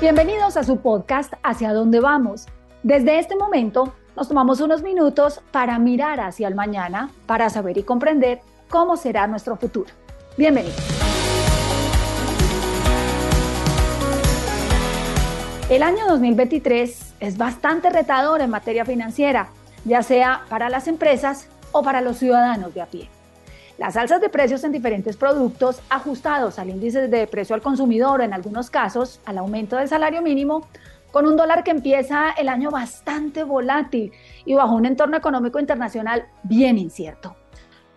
Bienvenidos a su podcast Hacia dónde vamos. Desde este momento nos tomamos unos minutos para mirar hacia el mañana, para saber y comprender cómo será nuestro futuro. Bienvenidos. El año 2023 es bastante retador en materia financiera, ya sea para las empresas o para los ciudadanos de a pie. Las alzas de precios en diferentes productos ajustados al índice de precio al consumidor, en algunos casos al aumento del salario mínimo, con un dólar que empieza el año bastante volátil y bajo un entorno económico internacional bien incierto.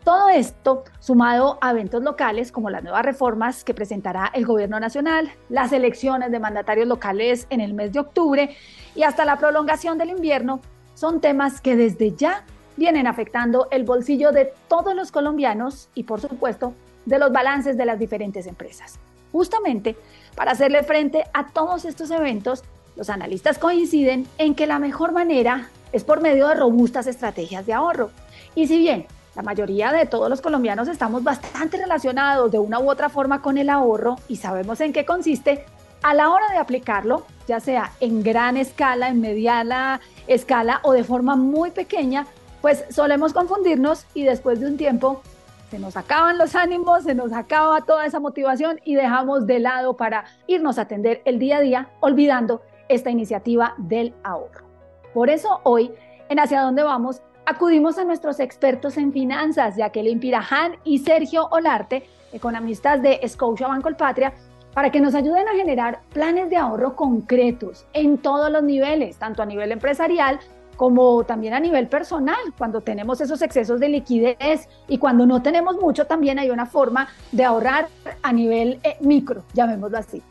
Todo esto sumado a eventos locales como las nuevas reformas que presentará el gobierno nacional, las elecciones de mandatarios locales en el mes de octubre y hasta la prolongación del invierno, son temas que desde ya vienen afectando el bolsillo de todos los colombianos y por supuesto de los balances de las diferentes empresas. Justamente para hacerle frente a todos estos eventos, los analistas coinciden en que la mejor manera es por medio de robustas estrategias de ahorro. Y si bien la mayoría de todos los colombianos estamos bastante relacionados de una u otra forma con el ahorro y sabemos en qué consiste, a la hora de aplicarlo, ya sea en gran escala, en mediana escala o de forma muy pequeña, pues solemos confundirnos y después de un tiempo se nos acaban los ánimos, se nos acaba toda esa motivación y dejamos de lado para irnos a atender el día a día, olvidando esta iniciativa del ahorro. Por eso hoy, en Hacia dónde vamos, acudimos a nuestros expertos en finanzas, Jacqueline Piraján y Sergio Olarte, economistas de Scotia Banco Patria, para que nos ayuden a generar planes de ahorro concretos en todos los niveles, tanto a nivel empresarial como también a nivel personal, cuando tenemos esos excesos de liquidez y cuando no tenemos mucho, también hay una forma de ahorrar a nivel eh, micro, llamémoslo así.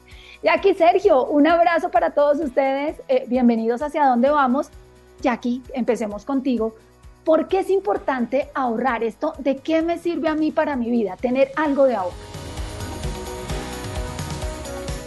Jackie, Sergio, un abrazo para todos ustedes. Eh, bienvenidos hacia dónde vamos. Jackie, empecemos contigo. ¿Por qué es importante ahorrar esto? ¿De qué me sirve a mí para mi vida tener algo de ahorro?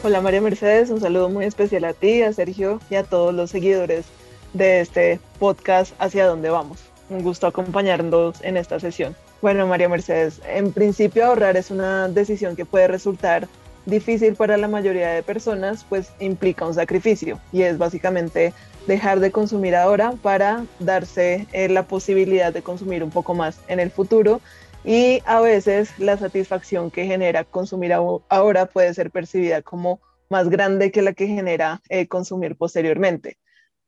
Hola María Mercedes, un saludo muy especial a ti, a Sergio y a todos los seguidores de este podcast Hacia dónde vamos. Un gusto acompañarnos en esta sesión. Bueno, María Mercedes, en principio ahorrar es una decisión que puede resultar difícil para la mayoría de personas, pues implica un sacrificio y es básicamente dejar de consumir ahora para darse eh, la posibilidad de consumir un poco más en el futuro y a veces la satisfacción que genera consumir ahora puede ser percibida como más grande que la que genera eh, consumir posteriormente.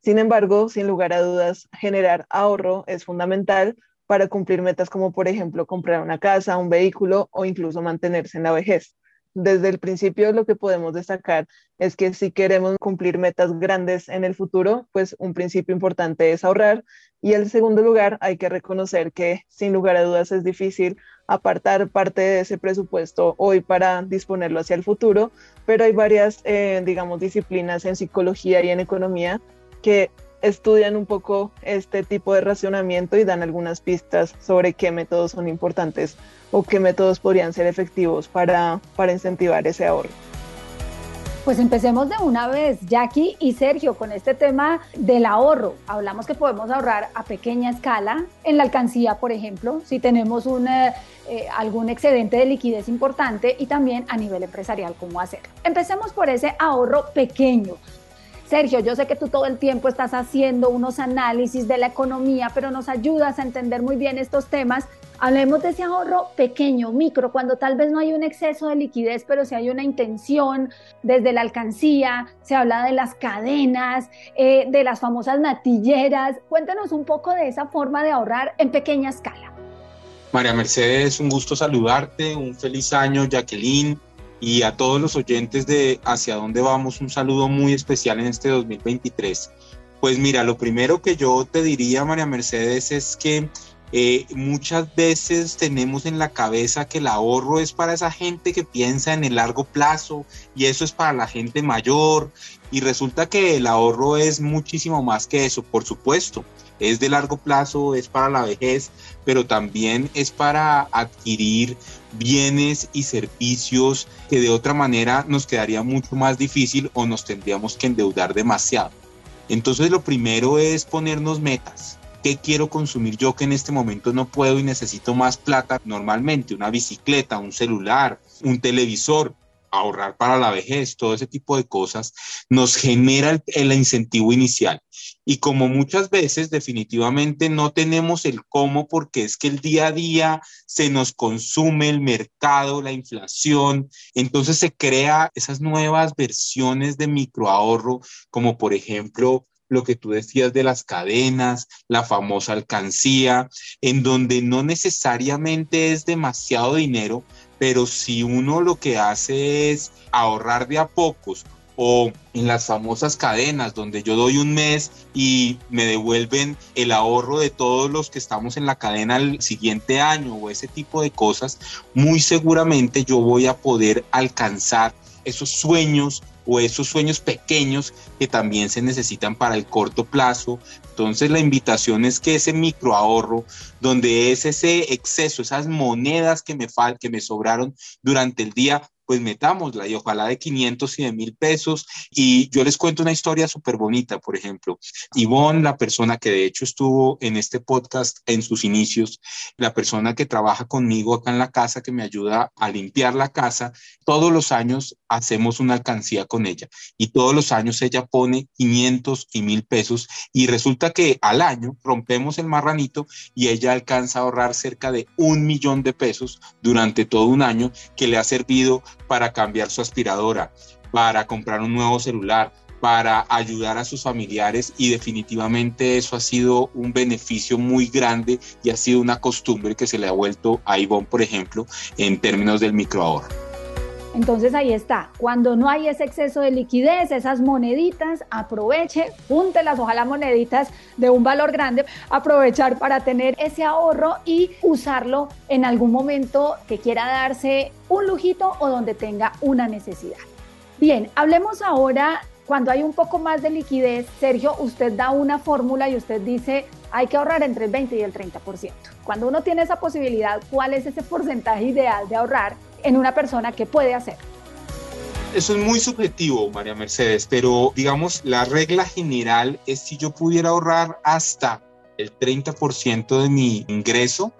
Sin embargo, sin lugar a dudas, generar ahorro es fundamental para cumplir metas como, por ejemplo, comprar una casa, un vehículo o incluso mantenerse en la vejez. Desde el principio lo que podemos destacar es que si queremos cumplir metas grandes en el futuro, pues un principio importante es ahorrar. Y en segundo lugar, hay que reconocer que sin lugar a dudas es difícil apartar parte de ese presupuesto hoy para disponerlo hacia el futuro, pero hay varias, eh, digamos, disciplinas en psicología y en economía que estudian un poco este tipo de racionamiento y dan algunas pistas sobre qué métodos son importantes o qué métodos podrían ser efectivos para, para incentivar ese ahorro. Pues empecemos de una vez, Jackie y Sergio, con este tema del ahorro. Hablamos que podemos ahorrar a pequeña escala, en la alcancía, por ejemplo, si tenemos un, eh, eh, algún excedente de liquidez importante y también a nivel empresarial, cómo hacerlo. Empecemos por ese ahorro pequeño. Sergio, yo sé que tú todo el tiempo estás haciendo unos análisis de la economía, pero nos ayudas a entender muy bien estos temas. Hablemos de ese ahorro pequeño, micro, cuando tal vez no hay un exceso de liquidez, pero si hay una intención desde la alcancía, se habla de las cadenas, eh, de las famosas natilleras. Cuéntanos un poco de esa forma de ahorrar en pequeña escala. María Mercedes, un gusto saludarte, un feliz año, Jacqueline, y a todos los oyentes de Hacia dónde vamos, un saludo muy especial en este 2023. Pues mira, lo primero que yo te diría, María Mercedes, es que eh, muchas veces tenemos en la cabeza que el ahorro es para esa gente que piensa en el largo plazo y eso es para la gente mayor y resulta que el ahorro es muchísimo más que eso, por supuesto. Es de largo plazo, es para la vejez, pero también es para adquirir bienes y servicios que de otra manera nos quedaría mucho más difícil o nos tendríamos que endeudar demasiado. Entonces lo primero es ponernos metas ¿Qué quiero consumir yo que en este momento no puedo y necesito más plata? Normalmente una bicicleta, un celular, un televisor, ahorrar para la vejez, todo ese tipo de cosas, nos genera el, incentivo inicial. Y como muchas veces definitivamente no tenemos el cómo porque es que el día a día se nos consume el mercado, la inflación, entonces se crea esas nuevas versiones de microahorro, como por ejemplo lo que tú decías de las cadenas, la famosa alcancía, en donde no necesariamente es demasiado dinero, pero si uno lo que hace es ahorrar de a pocos o en las famosas cadenas donde yo doy un mes y me devuelven el ahorro de todos los que estamos en la cadena el siguiente año o ese tipo de cosas, muy seguramente yo voy a poder alcanzar esos sueños o esos sueños pequeños que también se necesitan para el corto plazo. Entonces la invitación es que ese micro ahorro, donde es ese exceso, esas monedas que me fal que me sobraron durante el día, pues metámosla y ojalá de 500 y de mil pesos. Y yo les cuento una historia súper bonita, por ejemplo. Ivonne, la persona que de hecho estuvo en este podcast en sus inicios, la persona que trabaja conmigo acá en la casa, que me ayuda a limpiar la casa, todos los años hacemos una alcancía con ella y todos los años ella pone 500 y mil pesos y resulta que al año rompemos el marranito y ella alcanza a ahorrar cerca de un millón de pesos durante todo un año que le ha servido para cambiar su aspiradora, para comprar un nuevo celular, para ayudar a sus familiares y definitivamente eso ha sido un beneficio muy grande y ha sido una costumbre que se le ha vuelto a Ivonne, por ejemplo, en términos del microahorro. Entonces ahí está, cuando no hay ese exceso de liquidez, esas moneditas, aproveche, las ojalá moneditas de un valor grande, aprovechar para tener ese ahorro y usarlo en algún momento que quiera darse un lujito o donde tenga una necesidad. Bien, hablemos ahora cuando hay un poco más de liquidez. Sergio, usted da una fórmula y usted dice hay que ahorrar entre el 20 y el 30%. Cuando uno tiene esa posibilidad, ¿cuál es ese porcentaje ideal de ahorrar en una persona que puede hacer. Eso es muy subjetivo, María Mercedes, pero digamos, la regla general es si yo pudiera ahorrar hasta el 30% de mi ingreso,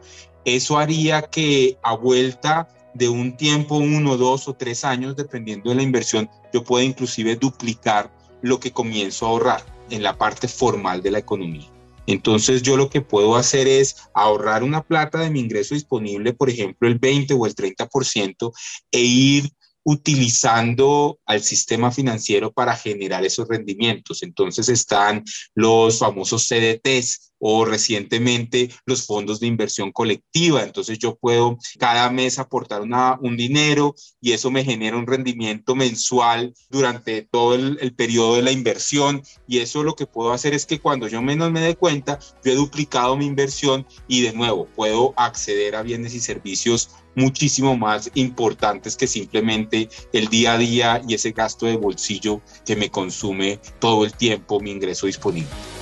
eso haría que a vuelta de un tiempo, uno, dos o tres años, dependiendo de la inversión, yo pueda inclusive duplicar lo que comienzo a ahorrar en la parte formal de la economía. Entonces yo lo que puedo hacer es ahorrar una plata de mi ingreso disponible, por ejemplo, el 20 o el 30%, e ir utilizando al sistema financiero para generar esos rendimientos. Entonces están los famosos CDTs o recientemente los fondos de inversión colectiva. Entonces yo puedo cada mes aportar una, un dinero y eso me genera un rendimiento mensual durante todo el, el periodo de la inversión y eso lo que puedo hacer es que cuando yo menos me dé cuenta, yo he duplicado mi inversión y de nuevo puedo acceder a bienes y servicios muchísimo más importantes que simplemente el día a día y ese gasto de bolsillo que me consume todo el tiempo mi ingreso disponible.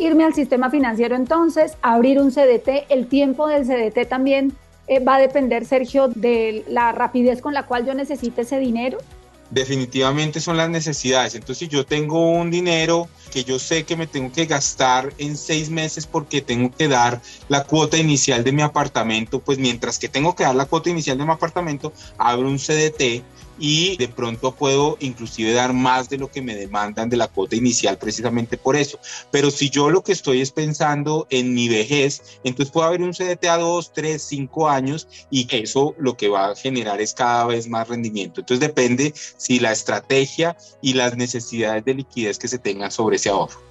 Irme al sistema financiero entonces, abrir un CDT, el tiempo del CDT también eh, va a depender, Sergio, de la rapidez con la cual yo necesite ese dinero definitivamente son las necesidades. Entonces, si yo tengo un dinero que yo sé que me tengo que gastar en seis meses porque tengo que dar la cuota inicial de mi apartamento, pues mientras que tengo que dar la cuota inicial de mi apartamento, abro un CDT y de pronto puedo inclusive dar más de lo que me demandan de la cuota inicial precisamente por eso. Pero si yo lo que estoy es pensando en mi vejez, entonces puede haber un CDT a 2, 3, 5 años y eso lo que va a generar es cada vez más rendimiento. Entonces depende si la estrategia y las necesidades de liquidez que se tengan sobre ese ahorro.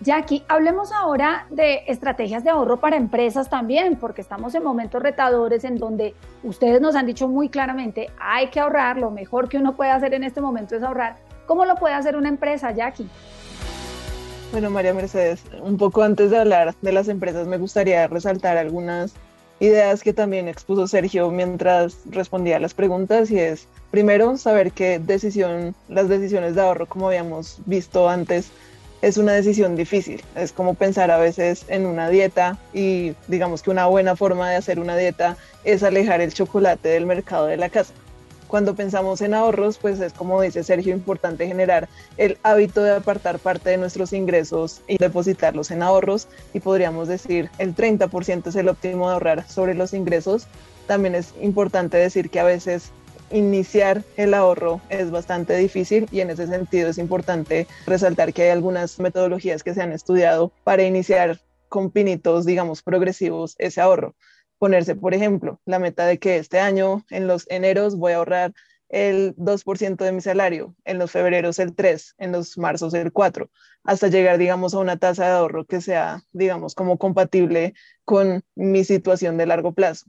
Jackie, hablemos ahora de estrategias de ahorro para empresas también, porque estamos en momentos retadores en donde ustedes nos han dicho muy claramente, hay que ahorrar, lo mejor que uno puede hacer en este momento es ahorrar. ¿Cómo lo puede hacer una empresa, Jackie? Bueno, María Mercedes, un poco antes de hablar de las empresas, me gustaría resaltar algunas ideas que también expuso Sergio mientras respondía a las preguntas y es, primero, saber qué decisión, las decisiones de ahorro, como habíamos visto antes, es una decisión difícil. Es como pensar a veces en una dieta y digamos que una buena forma de hacer una dieta es alejar el chocolate del mercado de la casa. Cuando pensamos en ahorros, pues es como dice Sergio, importante generar el hábito de apartar parte de nuestros ingresos y depositarlos en ahorros y podríamos decir el 30% es el óptimo de ahorrar sobre los ingresos. También es importante decir que a veces iniciar el ahorro es bastante difícil y en ese sentido es importante resaltar que hay algunas metodologías que se han estudiado para iniciar con pinitos, digamos, progresivos ese ahorro. Ponerse, por ejemplo, la meta de que este año, en los eneros, voy a ahorrar el 2% de mi salario, en los febreros el 3, en los marzos el 4, hasta llegar, digamos, a una tasa de ahorro que sea, digamos, como compatible con mi situación de largo plazo.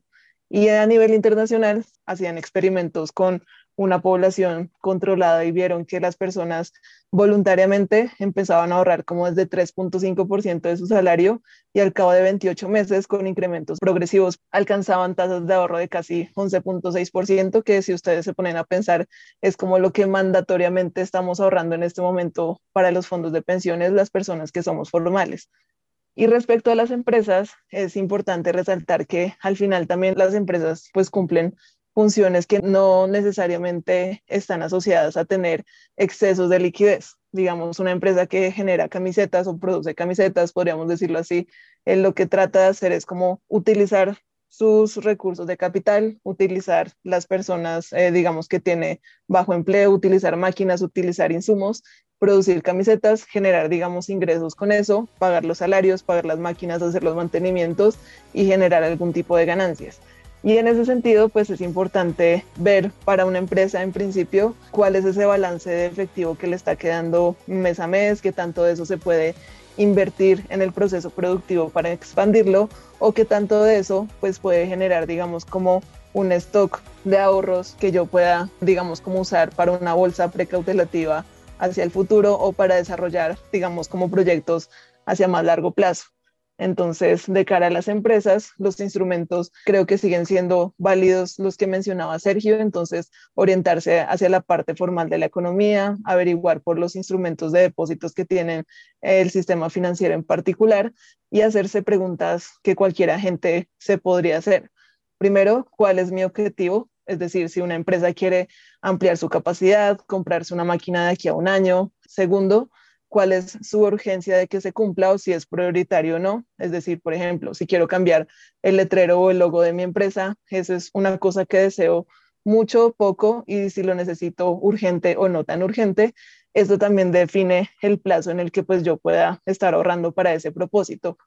Y a nivel internacional hacían experimentos con una población controlada y vieron que las personas voluntariamente empezaban a ahorrar como desde 3.5% de su salario y al cabo de 28 meses con incrementos progresivos alcanzaban tasas de ahorro de casi 11.6%, que si ustedes se ponen a pensar es como lo que mandatoriamente estamos ahorrando en este momento para los fondos de pensiones las personas que somos formales. Y respecto a las empresas, es importante resaltar que al final también las empresas pues cumplen funciones que no necesariamente están asociadas a tener excesos de liquidez. Digamos, una empresa que genera camisetas o produce camisetas, podríamos decirlo así, en lo que trata de hacer es como utilizar sus recursos de capital, utilizar las personas, eh, digamos, que tiene bajo empleo, utilizar máquinas, utilizar insumos producir camisetas, generar, digamos, ingresos con eso, pagar los salarios, pagar las máquinas, hacer los mantenimientos y generar algún tipo de ganancias. Y en ese sentido, pues es importante ver para una empresa en principio cuál es ese balance de efectivo que le está quedando mes a mes, qué tanto de eso se puede invertir en el proceso productivo para expandirlo o qué tanto de eso pues puede generar, digamos, como un stock de ahorros que yo pueda, digamos, como usar para una bolsa precautelativa hacia el futuro o para desarrollar, digamos, como proyectos hacia más largo plazo. Entonces, de cara a las empresas, los instrumentos creo que siguen siendo válidos los que mencionaba Sergio, entonces orientarse hacia la parte formal de la economía, averiguar por los instrumentos de depósitos que tienen el sistema financiero en particular y hacerse preguntas que cualquier agente se podría hacer. Primero, ¿cuál es mi objetivo? Es decir, si una empresa quiere ampliar su capacidad, comprarse una máquina de aquí a un año. Segundo, cuál es su urgencia de que se cumpla o si es prioritario o no. Es decir, por ejemplo, si quiero cambiar el letrero o el logo de mi empresa, esa es una cosa que deseo mucho o poco y si lo necesito urgente o no tan urgente. Esto también define el plazo en el que pues yo pueda estar ahorrando para ese propósito.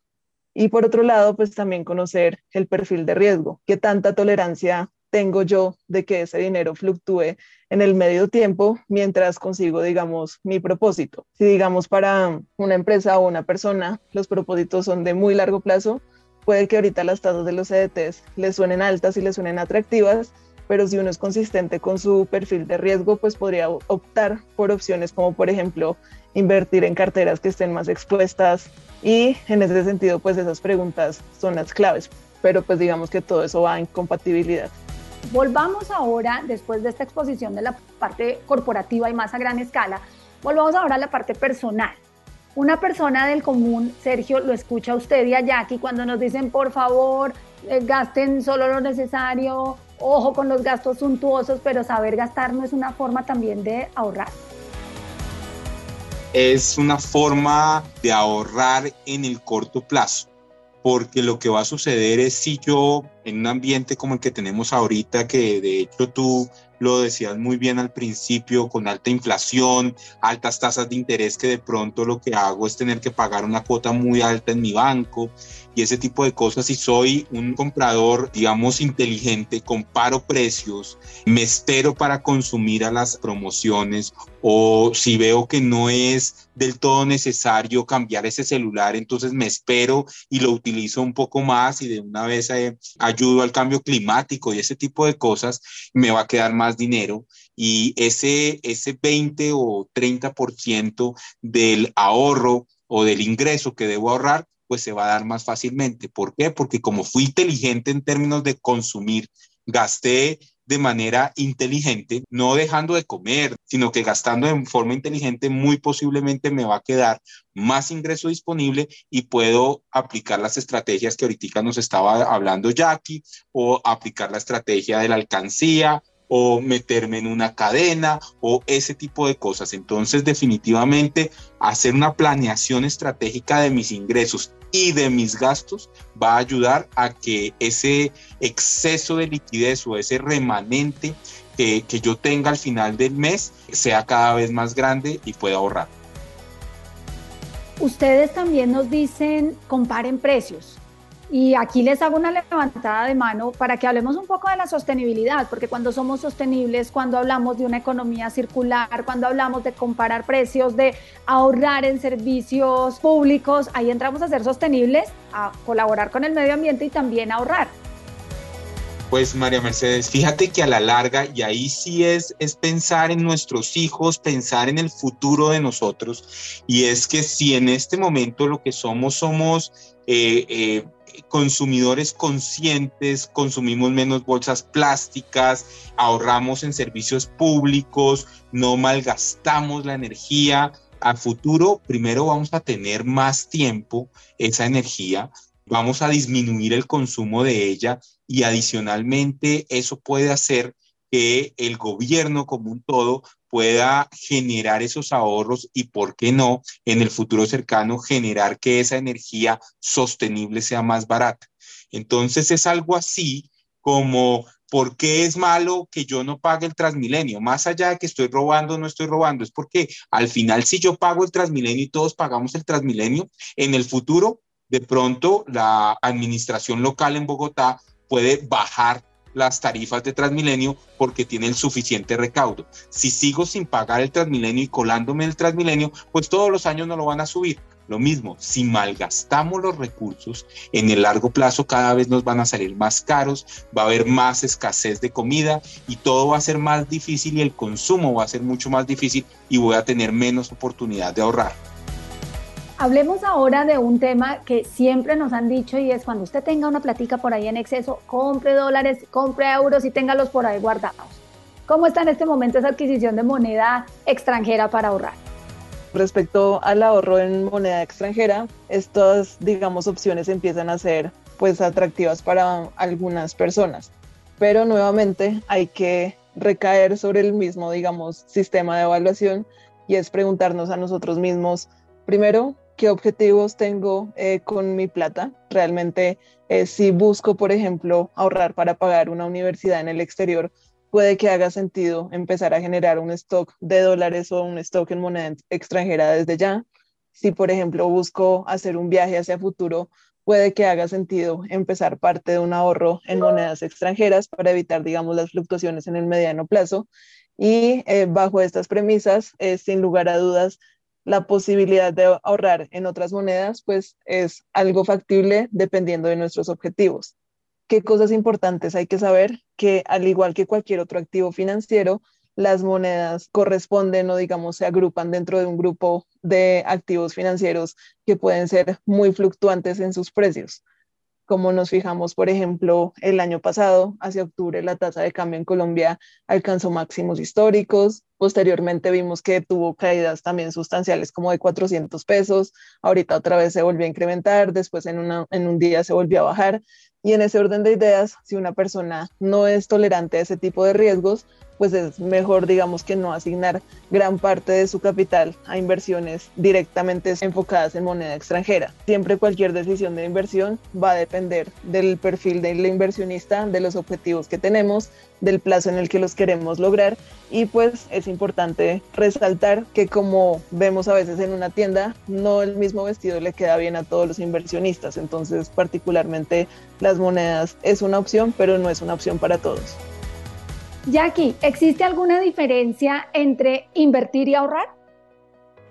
Y por otro lado, pues también conocer el perfil de riesgo, qué tanta tolerancia tengo yo de que ese dinero fluctúe en el medio tiempo mientras consigo, digamos, mi propósito. Si, digamos, para una empresa o una persona los propósitos son de muy largo plazo, puede que ahorita las tasas de los CDTs le suenen altas y le suenen atractivas, pero si uno es consistente con su perfil de riesgo, pues podría optar por opciones como, por ejemplo, invertir en carteras que estén más expuestas y en ese sentido, pues esas preguntas son las claves, pero pues digamos que todo eso va en compatibilidad. Volvamos ahora, después de esta exposición de la parte corporativa y más a gran escala, volvamos ahora a la parte personal. Una persona del común, Sergio, lo escucha usted y a Jackie cuando nos dicen, por favor, eh, gasten solo lo necesario, ojo con los gastos suntuosos, pero saber gastar no es una forma también de ahorrar. Es una forma de ahorrar en el corto plazo, porque lo que va a suceder es si yo en un ambiente como el que tenemos ahorita, que de hecho tú lo decías muy bien al principio, con alta inflación, altas tasas de interés, que de pronto lo que hago es tener que pagar una cuota muy alta en mi banco y ese tipo de cosas. Si soy un comprador, digamos, inteligente, comparo precios, me espero para consumir a las promociones o si veo que no es del todo necesario cambiar ese celular, entonces me espero y lo utilizo un poco más y de una vez eh, ayudo al cambio climático y ese tipo de cosas, me va a quedar más dinero y ese, ese 20 o 30% del ahorro o del ingreso que debo ahorrar, pues se va a dar más fácilmente. ¿Por qué? Porque como fui inteligente en términos de consumir, gasté de manera inteligente, no dejando de comer, sino que gastando en forma inteligente, muy posiblemente me va a quedar más ingreso disponible y puedo aplicar las estrategias que ahorita nos estaba hablando Jackie o aplicar la estrategia de la alcancía o meterme en una cadena o ese tipo de cosas. Entonces, definitivamente, hacer una planeación estratégica de mis ingresos y de mis gastos va a ayudar a que ese exceso de liquidez o ese remanente que, que yo tenga al final del mes sea cada vez más grande y pueda ahorrar. Ustedes también nos dicen comparen precios. Y aquí les hago una levantada de mano para que hablemos un poco de la sostenibilidad, porque cuando somos sostenibles, cuando hablamos de una economía circular, cuando hablamos de comparar precios, de ahorrar en servicios públicos, ahí entramos a ser sostenibles, a colaborar con el medio ambiente y también a ahorrar. Pues María Mercedes, fíjate que a la larga, y ahí sí es, es pensar en nuestros hijos, pensar en el futuro de nosotros, y es que si en este momento lo que somos somos eh, eh, consumidores conscientes, consumimos menos bolsas plásticas, ahorramos en servicios públicos, no malgastamos la energía. A futuro, primero vamos a tener más tiempo esa energía, vamos a disminuir el consumo de ella y adicionalmente eso puede hacer que el gobierno como un todo pueda generar esos ahorros y, ¿por qué no, en el futuro cercano generar que esa energía sostenible sea más barata? Entonces es algo así como, ¿por qué es malo que yo no pague el Transmilenio? Más allá de que estoy robando, no estoy robando, es porque al final si yo pago el Transmilenio y todos pagamos el Transmilenio, en el futuro, de pronto la administración local en Bogotá puede bajar las tarifas de Transmilenio porque tiene el suficiente recaudo. Si sigo sin pagar el Transmilenio y colándome el Transmilenio, pues todos los años no lo van a subir. Lo mismo, si malgastamos los recursos, en el largo plazo cada vez nos van a salir más caros, va a haber más escasez de comida y todo va a ser más difícil y el consumo va a ser mucho más difícil y voy a tener menos oportunidad de ahorrar. Hablemos ahora de un tema que siempre nos han dicho y es cuando usted tenga una platica por ahí en exceso, compre dólares, compre euros y téngalos por ahí guardados. ¿Cómo está en este momento esa adquisición de moneda extranjera para ahorrar? Respecto al ahorro en moneda extranjera, estas, digamos, opciones empiezan a ser pues atractivas para algunas personas, pero nuevamente hay que recaer sobre el mismo, digamos, sistema de evaluación y es preguntarnos a nosotros mismos, primero, qué objetivos tengo eh, con mi plata. Realmente, eh, si busco, por ejemplo, ahorrar para pagar una universidad en el exterior, puede que haga sentido empezar a generar un stock de dólares o un stock en moneda extranjera desde ya. Si, por ejemplo, busco hacer un viaje hacia futuro, puede que haga sentido empezar parte de un ahorro en monedas extranjeras para evitar, digamos, las fluctuaciones en el mediano plazo. Y eh, bajo estas premisas, sin lugar a dudas, la posibilidad de ahorrar en otras monedas, pues es algo factible dependiendo de nuestros objetivos. ¿Qué cosas importantes hay que saber? Que al igual que cualquier otro activo financiero, las monedas corresponden o digamos se agrupan dentro de un grupo de activos financieros que pueden ser muy fluctuantes en sus precios. Como nos fijamos, por ejemplo, el año pasado, hacia octubre, la tasa de cambio en Colombia alcanzó máximos históricos. Posteriormente vimos que tuvo caídas también sustanciales como de 400 pesos, ahorita otra vez se volvió a incrementar, después en, una, en un día se volvió a bajar. Y en ese orden de ideas, si una persona no es tolerante a ese tipo de riesgos, pues es mejor, digamos, que no asignar gran parte de su capital a inversiones directamente enfocadas en moneda extranjera. Siempre cualquier decisión de inversión va a depender del perfil del inversionista, de los objetivos que tenemos, del plazo en el que los queremos lograr y pues es importante resaltar que como vemos a veces en una tienda, no el mismo vestido le queda bien a todos los inversionistas, entonces particularmente las monedas es una opción, pero no es una opción para todos. Jackie, ¿existe alguna diferencia entre invertir y ahorrar?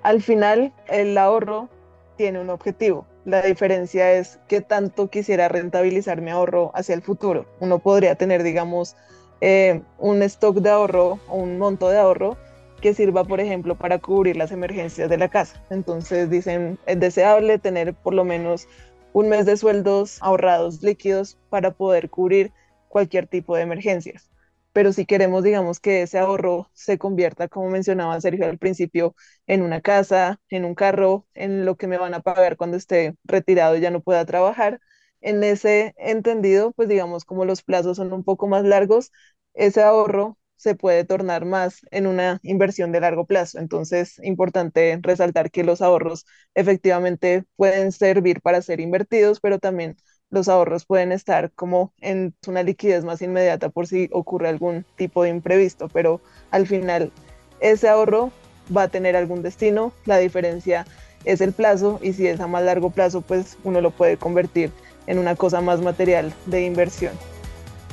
Al final, el ahorro tiene un objetivo. La diferencia es qué tanto quisiera rentabilizar mi ahorro hacia el futuro. Uno podría tener, digamos, eh, un stock de ahorro o un monto de ahorro que sirva, por ejemplo, para cubrir las emergencias de la casa. Entonces dicen, es deseable tener por lo menos un mes de sueldos ahorrados líquidos para poder cubrir cualquier tipo de emergencias pero si queremos, digamos, que ese ahorro se convierta, como mencionaba Sergio al principio, en una casa, en un carro, en lo que me van a pagar cuando esté retirado y ya no pueda trabajar, en ese entendido, pues digamos, como los plazos son un poco más largos, ese ahorro se puede tornar más en una inversión de largo plazo. Entonces, importante resaltar que los ahorros efectivamente pueden servir para ser invertidos, pero también los ahorros pueden estar como en una liquidez más inmediata por si ocurre algún tipo de imprevisto, pero al final ese ahorro va a tener algún destino, la diferencia es el plazo y si es a más largo plazo, pues uno lo puede convertir en una cosa más material de inversión.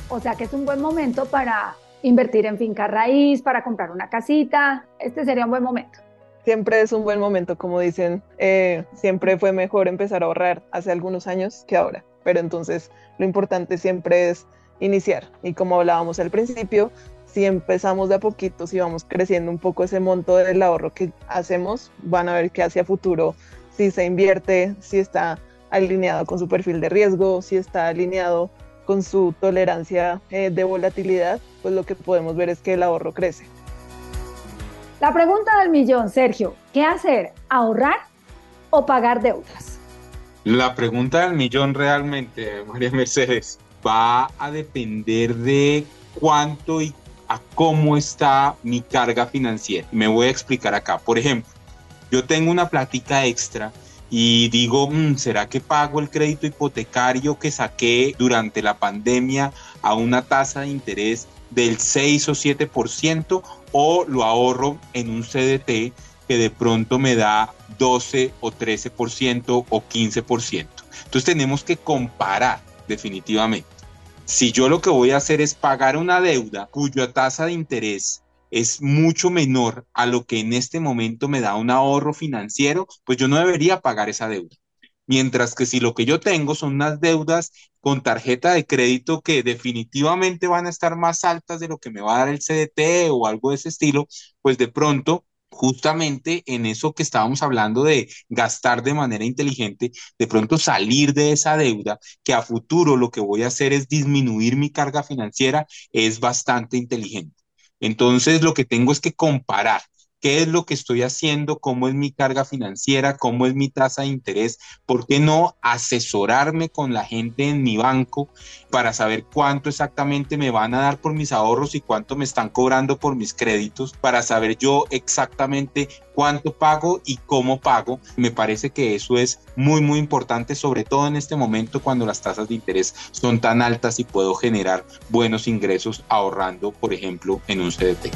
O sea que es un buen momento para invertir en finca raíz, para comprar una casita, este sería un buen momento. Siempre es un buen momento, como dicen, eh, siempre fue mejor empezar a ahorrar hace algunos años que ahora pero entonces lo importante siempre es iniciar. Y como hablábamos al principio, si empezamos de a poquito, si vamos creciendo un poco ese monto del ahorro que hacemos, van a ver que hacia futuro, si se invierte, si está alineado con su perfil de riesgo, si está alineado con su tolerancia eh, de volatilidad, pues lo que podemos ver es que el ahorro crece. La pregunta del millón, Sergio, ¿qué hacer? ¿Ahorrar o pagar deudas? La pregunta del millón realmente, María Mercedes, va a depender de cuánto y a cómo está mi carga financiera. Me voy a explicar acá. Por ejemplo, yo tengo una plática extra y digo, mm, ¿será que pago el crédito hipotecario que saqué durante la pandemia a una tasa de interés del 6 o 7% o lo ahorro en un CDT que de pronto me da 12 o 13% o 15%. Entonces tenemos que comparar definitivamente. Si yo lo que voy a hacer es pagar una deuda cuya tasa de interés es mucho menor a lo que en este momento me da un ahorro financiero, pues yo no debería pagar esa deuda. Mientras que si lo que yo tengo son unas deudas con tarjeta de crédito que definitivamente van a estar más altas de lo que me va a dar el CDT o algo de ese estilo, pues de pronto justamente en eso que estábamos hablando de gastar de manera inteligente, de pronto salir de esa deuda, que a futuro lo que voy a hacer es disminuir mi carga financiera, es bastante inteligente. Entonces lo que tengo es que comparar qué es lo que estoy haciendo, cómo es mi carga financiera, cómo es mi tasa de interés, por qué no asesorarme con la gente en mi banco para saber cuánto exactamente me van a dar por mis ahorros y cuánto me están cobrando por mis créditos, para saber yo exactamente cuánto pago y cómo pago. Me parece que eso es muy, muy importante, sobre todo en este momento cuando las tasas de interés son tan altas y puedo generar buenos ingresos ahorrando, por ejemplo, en un CDT.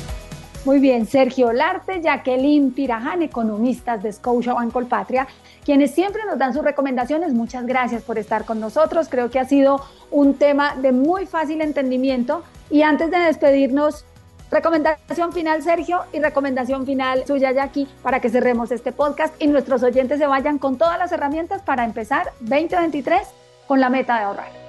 Muy bien, Sergio Larte, Jacqueline Piraján, economistas de Scotia Colpatria, quienes siempre nos dan sus recomendaciones. Muchas gracias por estar con nosotros. Creo que ha sido un tema de muy fácil entendimiento. Y antes de despedirnos, recomendación final, Sergio, y recomendación final suya, Jackie, para que cerremos este podcast y nuestros oyentes se vayan con todas las herramientas para empezar 2023 con la meta de ahorrar.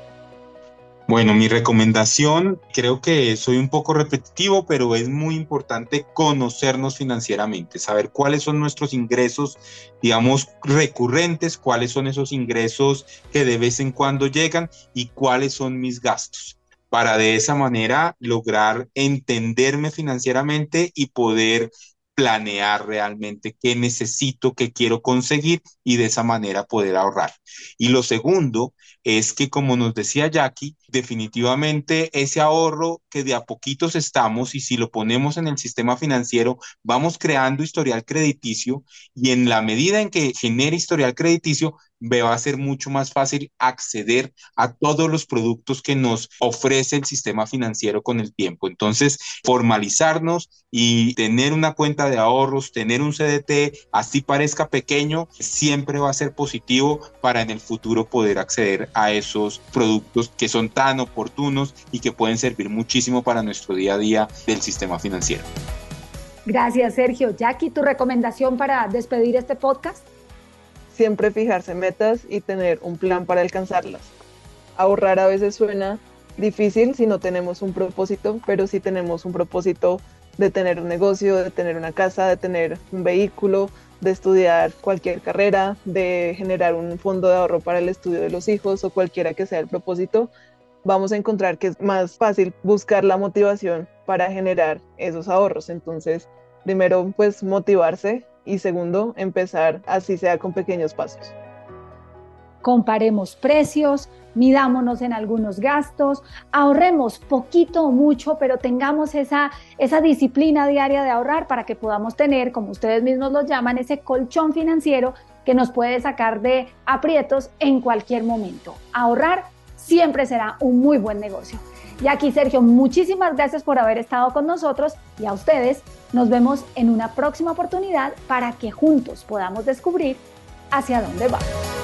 Bueno, mi recomendación, creo que soy un poco repetitivo, pero es muy importante conocernos financieramente, saber cuáles son nuestros ingresos, digamos, recurrentes, cuáles son esos ingresos que de vez en cuando llegan y cuáles son mis gastos para de esa manera lograr entenderme financieramente y poder planear realmente qué necesito, qué quiero conseguir y de esa manera poder ahorrar. Y lo segundo es que, como nos decía Jackie, definitivamente ese ahorro que de a poquitos estamos y si lo ponemos en el sistema financiero, vamos creando historial crediticio y en la medida en que genere historial crediticio, va a ser mucho más fácil acceder a todos los productos que nos ofrece el sistema financiero con el tiempo. Entonces, formalizarnos y tener una cuenta de ahorros, tener un CDT, así parezca pequeño, siempre va a ser positivo para en el futuro poder acceder a esos productos que son tan oportunos y que pueden servir muchísimo para nuestro día a día del sistema financiero. Gracias, Sergio. Jackie, ¿tu recomendación para despedir este podcast? siempre fijarse metas y tener un plan para alcanzarlas. Ahorrar a veces suena difícil si no tenemos un propósito, pero si tenemos un propósito de tener un negocio, de tener una casa, de tener un vehículo, de estudiar cualquier carrera, de generar un fondo de ahorro para el estudio de los hijos o cualquiera que sea el propósito, vamos a encontrar que es más fácil buscar la motivación para generar esos ahorros. Entonces, primero, pues motivarse y segundo, empezar así sea con pequeños pasos. Comparemos precios, midámonos en algunos gastos, ahorremos poquito o mucho, pero tengamos esa, esa disciplina diaria de ahorrar para que podamos tener, como ustedes mismos lo llaman, ese colchón financiero que nos puede sacar de aprietos en cualquier momento. Ahorrar siempre será un muy buen negocio. Y aquí, Sergio, muchísimas gracias por haber estado con nosotros y a ustedes nos vemos en una próxima oportunidad para que juntos podamos descubrir hacia dónde vamos.